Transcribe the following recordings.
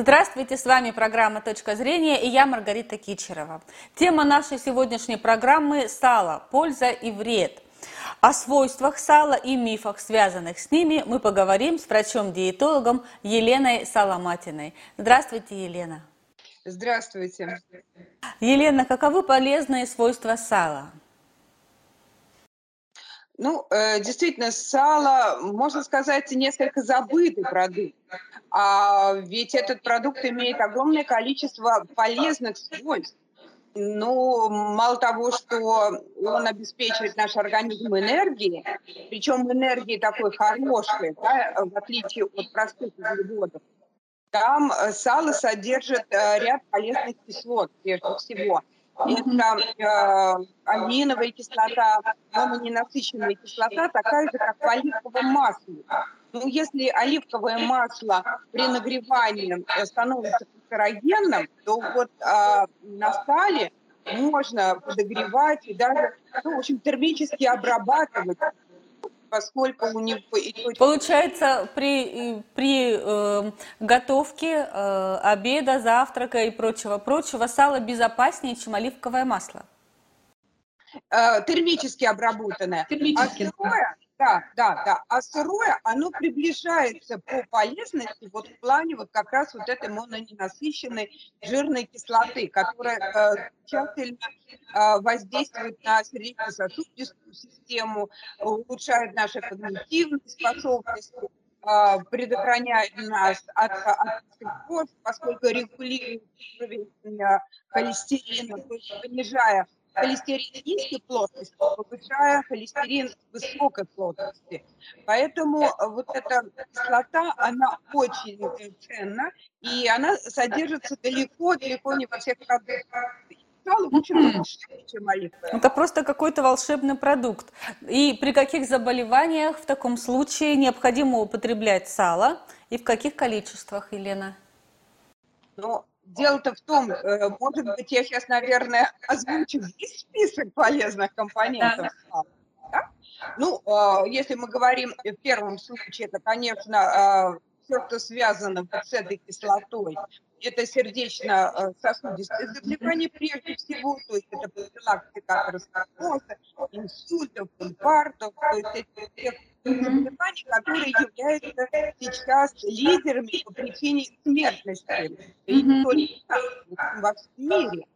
Здравствуйте, с вами программа «Точка зрения» и я Маргарита Кичерова. Тема нашей сегодняшней программы – сало, польза и вред. О свойствах сала и мифах, связанных с ними, мы поговорим с врачом-диетологом Еленой Соломатиной. Здравствуйте, Елена. Здравствуйте. Елена, каковы полезные свойства сала? Ну, э, действительно, сало, можно сказать, несколько забытый продукт. А ведь этот продукт имеет огромное количество полезных свойств. Ну, мало того, что он обеспечивает наш организм энергией, причем энергией такой хорошей, да, в отличие от простых углеводов, там э, сало содержит э, ряд полезных кислот, прежде всего. Это э, аминовая кислота, мононенасыщенная кислота, такая же, как в оливковом масле. Ну, если оливковое масло при нагревании э, становится канцерогенным, то вот э, на сале можно подогревать и даже, ну, в общем, термически обрабатывать поскольку у него... Получается, при, при э, готовке э, обеда, завтрака и прочего-прочего сало безопаснее, чем оливковое масло? Э, термически обработанное. Термически. А сырое, да, да, да. А сырое, оно приближается по полезности вот в плане вот как раз вот этой мононенасыщенной жирной кислоты, которая э, тщательно э, воздействует на сердечно-сосудистую систему, улучшает наши когнитивные способности, э, предохраняет нас от, от поскольку регулирует уровень холестерина, то есть понижая холестерин низкой плотности, повышая холестерин высокой плотности. Поэтому э, вот эта кислота, она очень ценна, и она содержится далеко-далеко не во всех продуктах. Это просто какой-то волшебный продукт. И при каких заболеваниях в таком случае необходимо употреблять сало и в каких количествах, Елена? Ну, Дело-то в том, э, может быть, я сейчас, наверное, озвучу весь список полезных компонентов. Да? Ну, а, если мы говорим в первом случае, это, конечно, а, все, что связано с этой кислотой, это сердечно-сосудистые заболевания прежде всего, то есть это профилактика атеросклероза, инсультов, инфарктов, то есть это заболеваний, которые являются сейчас лидерами по причине смертности и не только во всем мире.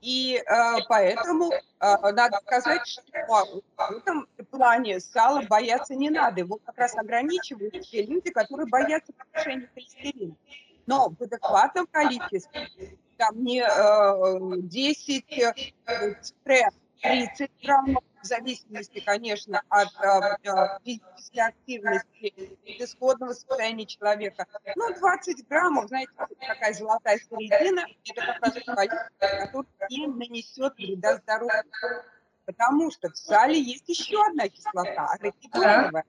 И э, поэтому э, надо сказать, что в этом плане сала бояться не надо. Его как раз ограничивают те люди, которые боятся повышения холестерина. Но в адекватном количестве, там не э, 10, э, 30 граммов в зависимости, конечно, от э, физической активности и исходного состояния человека. Ну, 20 граммов, знаете, такая золотая середина, это как раз количество, которое не нанесет вреда здоровью. Потому что в сале есть еще одна кислота, арахидоновая.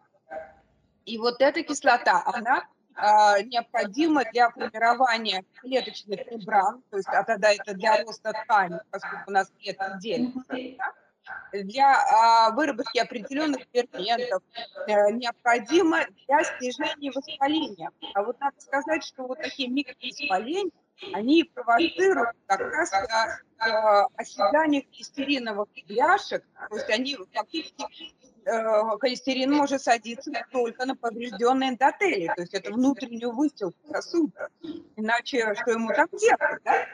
И вот эта кислота, она э, необходима для формирования клеточных мембран, то есть а тогда это для роста ткани, поскольку у нас нет отдельности, да? Для а, выработки определенных ферментов, э, необходимо для снижения воспаления. А вот надо сказать, что вот такие микровоспаления, они провоцируют как раз а, оседание холестериновых бляшек, то есть они фактически Э, холестерин может садиться только на поврежденные эндотелии, то есть это внутреннюю выстилку сосуда. Иначе что ему там делать, да?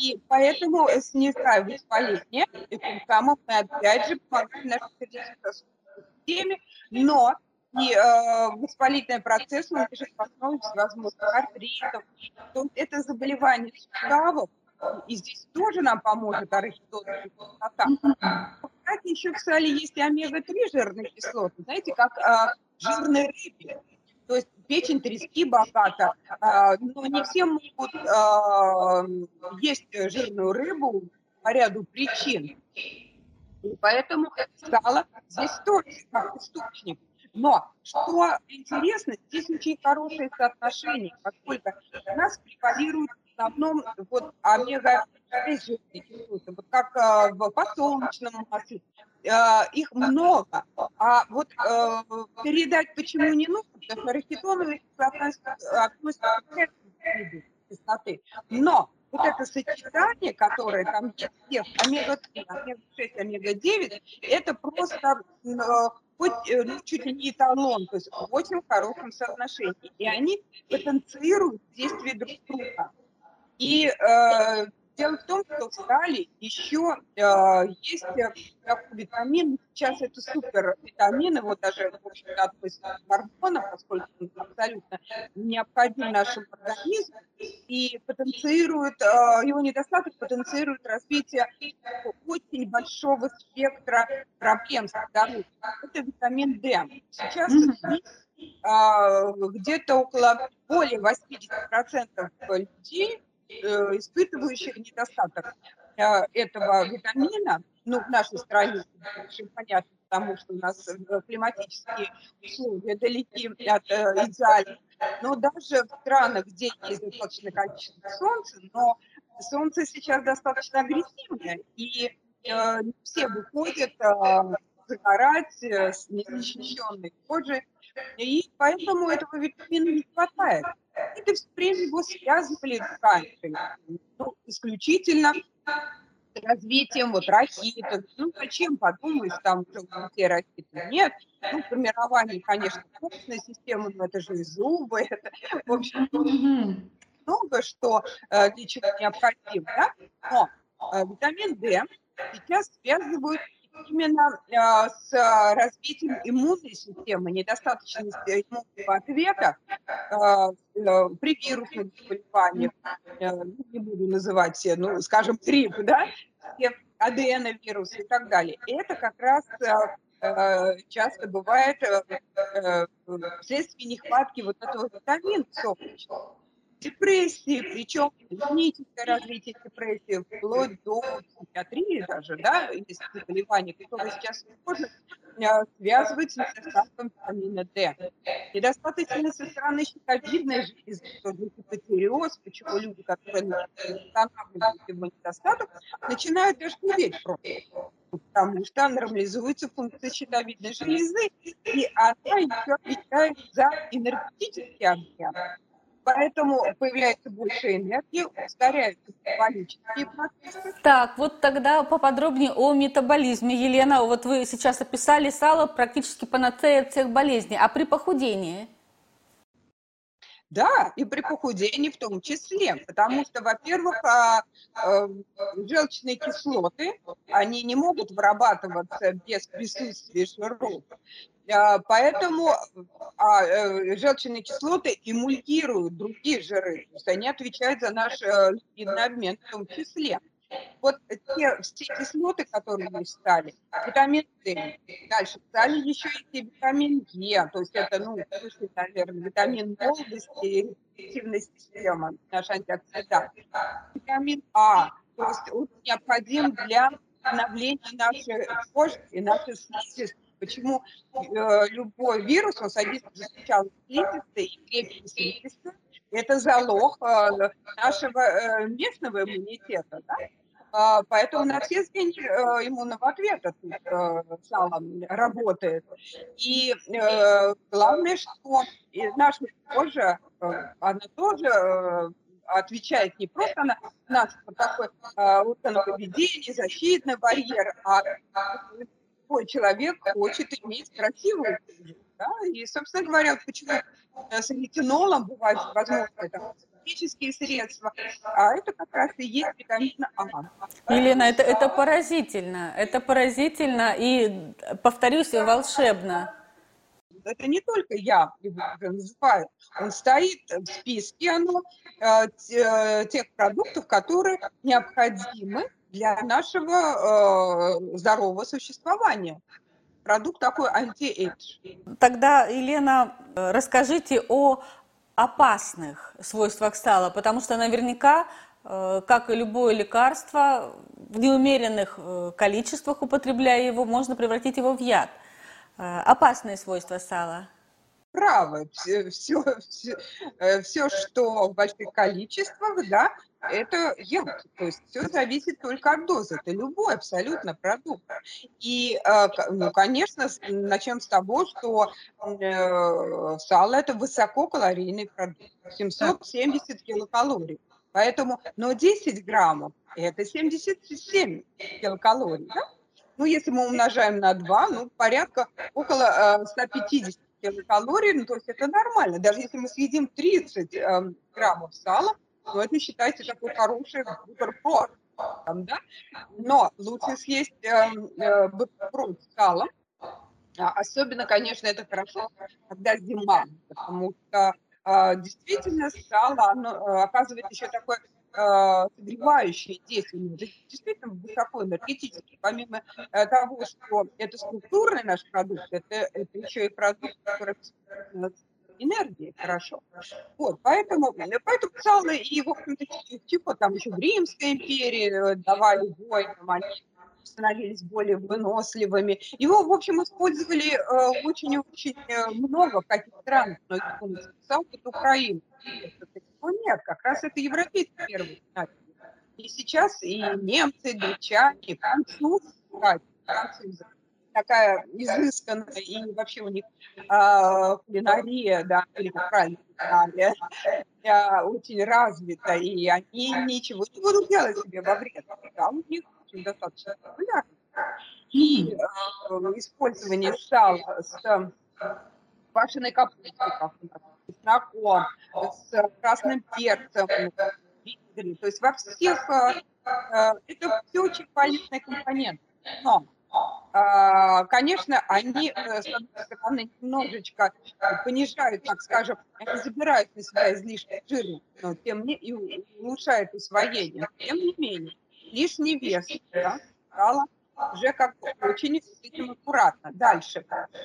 И поэтому снижая воспаление, и тем мы опять же помогаем нашей сердечно-сосудистой системе, но и э, воспалительный процесс он лежит в основе всевозможных артритов. То есть это заболевание суставов, и здесь тоже нам поможет кислота. Кстати, еще в сале есть и омега-3 жирные кислоты, знаете, как а, жирной рыбе. То есть печень трески богата, а, но не все могут а, есть жирную рыбу по ряду причин. И поэтому сало здесь тоже как источник. Но что интересно, здесь очень хорошее соотношение, поскольку у нас превалирует в основном вот омега кислоты, вот как э, в подсолнечном масле, э, их много. А вот э, передать почему не нужно, потому что рахитоновая кислота относится к кислоты. Но вот это сочетание, которое там есть, омега-3, омега-6, омега-9, это просто хоть э, ну, чуть ли не эталон, то есть в очень хорошем соотношении. И они потенцируют действие друг друга. И э, Дело в том, что в стали еще э, есть э, такой витамин, сейчас это супер витамин, его даже, в общем-то, относят к гормонам, поскольку он абсолютно необходим нашему организму, и потенцирует, э, его недостаток потенцирует развитие очень большого спектра проблем с здоровьем. Это витамин D. Сейчас э, где-то около более 80% людей Э, испытывающих недостаток э, этого витамина, ну, в нашей стране, очень понятно, потому что у нас э, климатические условия далеки от идеальных, но даже в странах, где есть достаточное количество солнца, но солнце сейчас достаточно агрессивное, и э, все выходят э, загорать э, с незащищенной кожей, и поэтому этого витамина не хватает. Это все время его связывали раньше, ну, исключительно с развитием вот ракеты. Ну, зачем подумаешь, там все ракеты? Нет. Ну, формирование, конечно, костной системы, но это же и зубы, это, в общем, много что э, для чего необходимо, да? Но э, витамин D сейчас связывают именно э, с развитием иммунной системы, недостаточности иммунного ответа э, э, при вирусных заболеваниях, ну, не буду называть все, ну, скажем, грипп, да, аденовирус и так далее. Это как раз часто бывает вследствие нехватки вот этого витамина солнечного депрессии, причем клиническое развитие депрессии, вплоть до психиатрии даже, да, есть заболевания, которые сейчас можно а, связывать с недостатком витамина D. Недостаточно со стороны щитовидной железы, тоже гипотереоз, почему люди, которые восстанавливают его недостаток, начинают даже худеть просто потому что нормализуется функция щитовидной железы, и она еще отвечает за энергетический обмен. Поэтому появляется больше энергии, ускоряются метаболические процессы. Так, вот тогда поподробнее о метаболизме. Елена, вот вы сейчас описали сало практически панацея всех болезней. А при похудении? Да, и при похудении в том числе, потому что, во-первых, а, а, желчные кислоты, они не могут вырабатываться без присутствия жиров. А, поэтому э, желчные кислоты эмульгируют другие жиры, то есть они отвечают за наш э, липидный обмен в том числе. Вот те все кислоты, которые мы стали, витамин D, дальше стали еще и витамин Е, то есть это, ну, слышали, наверное, витамин молодости и репродуктивной системы, наш антиоксидант. Витамин А, то есть он необходим для обновления нашей кожи и нашей слизистой Почему э, любой вирус, он садится сначала в слизистые и крепкие слизистые, это залог э, нашего э, местного иммунитета, да? А, поэтому на все звенья э, иммунного ответа тут э, салом работает. И э, главное, что наша кожа, она тоже отвечает не просто на вот такой э, поведение, защитный барьер, а любой человек хочет иметь красивую кожу. Да? И, собственно говоря, почему с ретинолом бывают возможны там, косметические средства, а это как раз и есть витамин А. Елена, это, это поразительно, это поразительно и, повторюсь, волшебно. Это не только я его называю, он стоит в списке оно, э, э, тех продуктов, которые необходимы для нашего э, здорового существования. Продукт такой anti-age. Тогда, Елена, расскажите о опасных свойствах сала, потому что наверняка, э, как и любое лекарство, в неумеренных э, количествах употребляя его, можно превратить его в яд. Э, опасные свойства сала – правы. Все, все, все, все, что в больших количествах, да, это яд. То есть все зависит только от дозы. Это любой абсолютно продукт. И, э, ну, конечно, начнем с того, что э, сало – это высококалорийный продукт. 770 килокалорий. Поэтому, но 10 граммов – это 77 килокалорий, да? Ну, если мы умножаем на 2, ну, порядка около 150 килокалорий, ну, то есть это нормально. Даже если мы съедим 30 э, граммов сала, то это считается такой хороший бутерброд. Там, да? Но лучше съесть э, э, бутерброд с салом. Особенно, конечно, это хорошо, когда зима, потому что э, действительно сало оно, э, оказывает еще такое э, согревающее действие, действительно высоко энергетический. Помимо э, того, что это структурный наш продукт, это, это еще и продукт, который энергии хорошо. Вот, поэтому, поэтому сало и, в общем-то, типа там еще в Римской империи давали бой, там они становились более выносливыми. Его, в общем, использовали очень-очень э, много в каких странах, но сам это Украина. Нет, как раз это европейцы первые И сейчас и немцы, гречане, и французы, французы такая изысканная, и вообще у них э, кулинария, да, или как правильно, кулинария, э, очень развита, и они ничего не будут делать себе во вред. Да, у них очень достаточно популярны. И э, использование сала с квашеной капустой, как у нас, с чесноком, с красным перцем, то есть во всех, э, это все очень полезные компоненты. Но а, конечно, они, э, с одной стороны, немножечко понижают, так скажем, забирают на себя излишний жир, но тем не и улучшают усвоение. Тем не менее, лишний вес да, стало уже как очень с этим аккуратно. Дальше.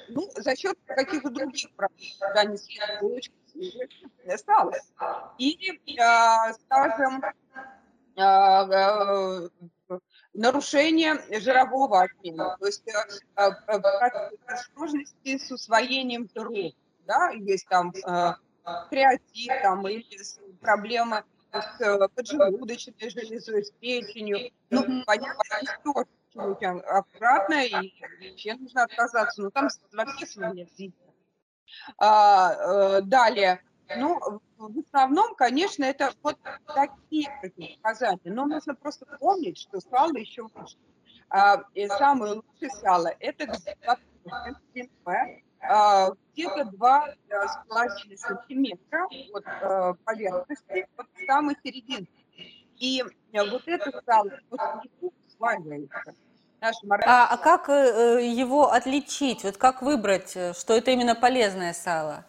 Ну, за счет каких-то других продуктов, да, не осталось. Или, э, скажем, э, нарушение жирового обмена, то есть э, э, сложности с усвоением жиров, да, есть там э, креатин там, или проблемы с поджелудочной железой, с печенью. Ну, понятно, что аккуратно, и вообще нужно отказаться, но там вообще свои а, Далее, ну, в основном, конечно, это вот такие показания. Но нужно просто помнить, что сало еще лучше. А, и самое лучшее сало – это а, где-то 2,5 сантиметра от а, поверхности, от самой середины. И вот это сало после сваливается. А, а как э, его отличить? Вот как выбрать, э, что это именно полезное сало?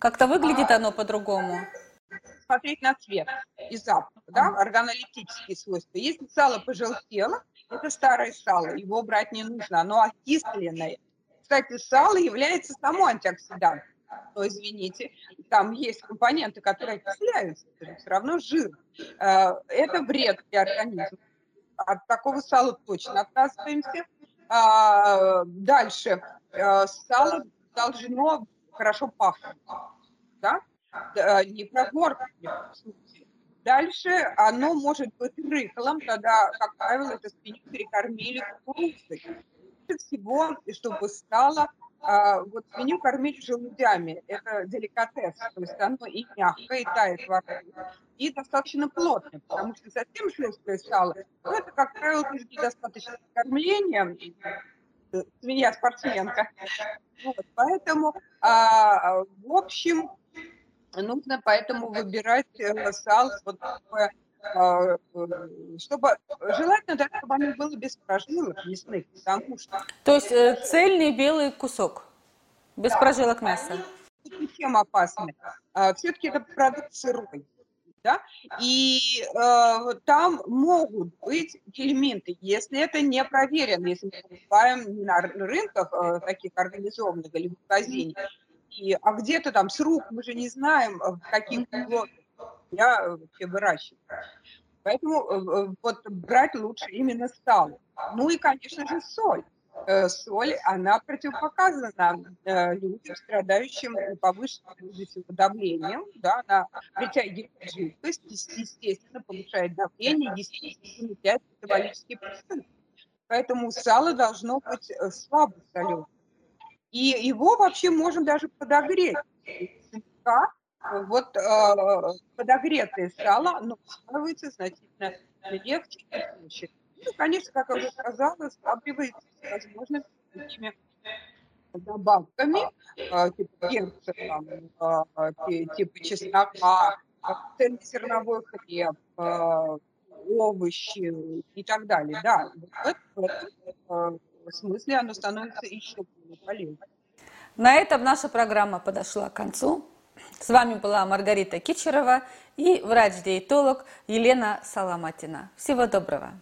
Как-то выглядит оно по-другому? Смотреть на цвет и запах, да, органолептические свойства. Если сало пожелтело, это старое сало, его брать не нужно, оно окисленное. Кстати, сало является само антиоксидантом. Но, извините, там есть компоненты, которые окисляются, все равно жир. Э, это вред для организма. От такого сала точно отказываемся. А, дальше. Э, сало должно хорошо пахнет. Да? Не прогоркло. Дальше оно может быть рыхлым, тогда, как правило, это свинью перекормили кукурузой. Всего, чтобы стало а, вот свинью кормить желудями. Это деликатес, то есть оно и мягкое, и тает во рту, и достаточно плотное, потому что совсем жесткое сало, это, как правило, тоже недостаточно кормления, свинья-спортсменка. Вот, поэтому, а, в общем, нужно поэтому выбирать э, сало вот а, чтобы желательно, да, чтобы оно было без прожилок мясных, потому что... То есть э, цельный белый кусок, без да, прожилок мяса? Чем опасны? А, все-таки это продукт сырой да, и э, там могут быть элементы, если это не проверено, если мы покупаем на рынках э, таких организованных или в магазине, и, а где-то там с рук мы же не знаем, э, в каких условиях я вообще выращиваю. Поэтому э, э, вот брать лучше именно стал. Ну и, конечно же, соль. Э, соль, она противопоказана э, людям, страдающим повышенным давлением, да, она притягивает жидкость, естественно, повышает давление, естественно, снижает метаболические процессы. Поэтому сало должно быть э, слабо соленым. И его вообще можно даже подогреть вот подогретое сало, оно усваивается значительно легче и проще. Ну, конечно, как я уже сказала, сравнивается с возможными такими добавками, типа перца, там, типа чеснока, цельнозерновой хлеб, овощи и так далее. Да, в этом смысле оно становится еще более полезным. На этом наша программа подошла к концу. С вами была Маргарита Кичерова и врач-диетолог Елена Саламатина. Всего доброго.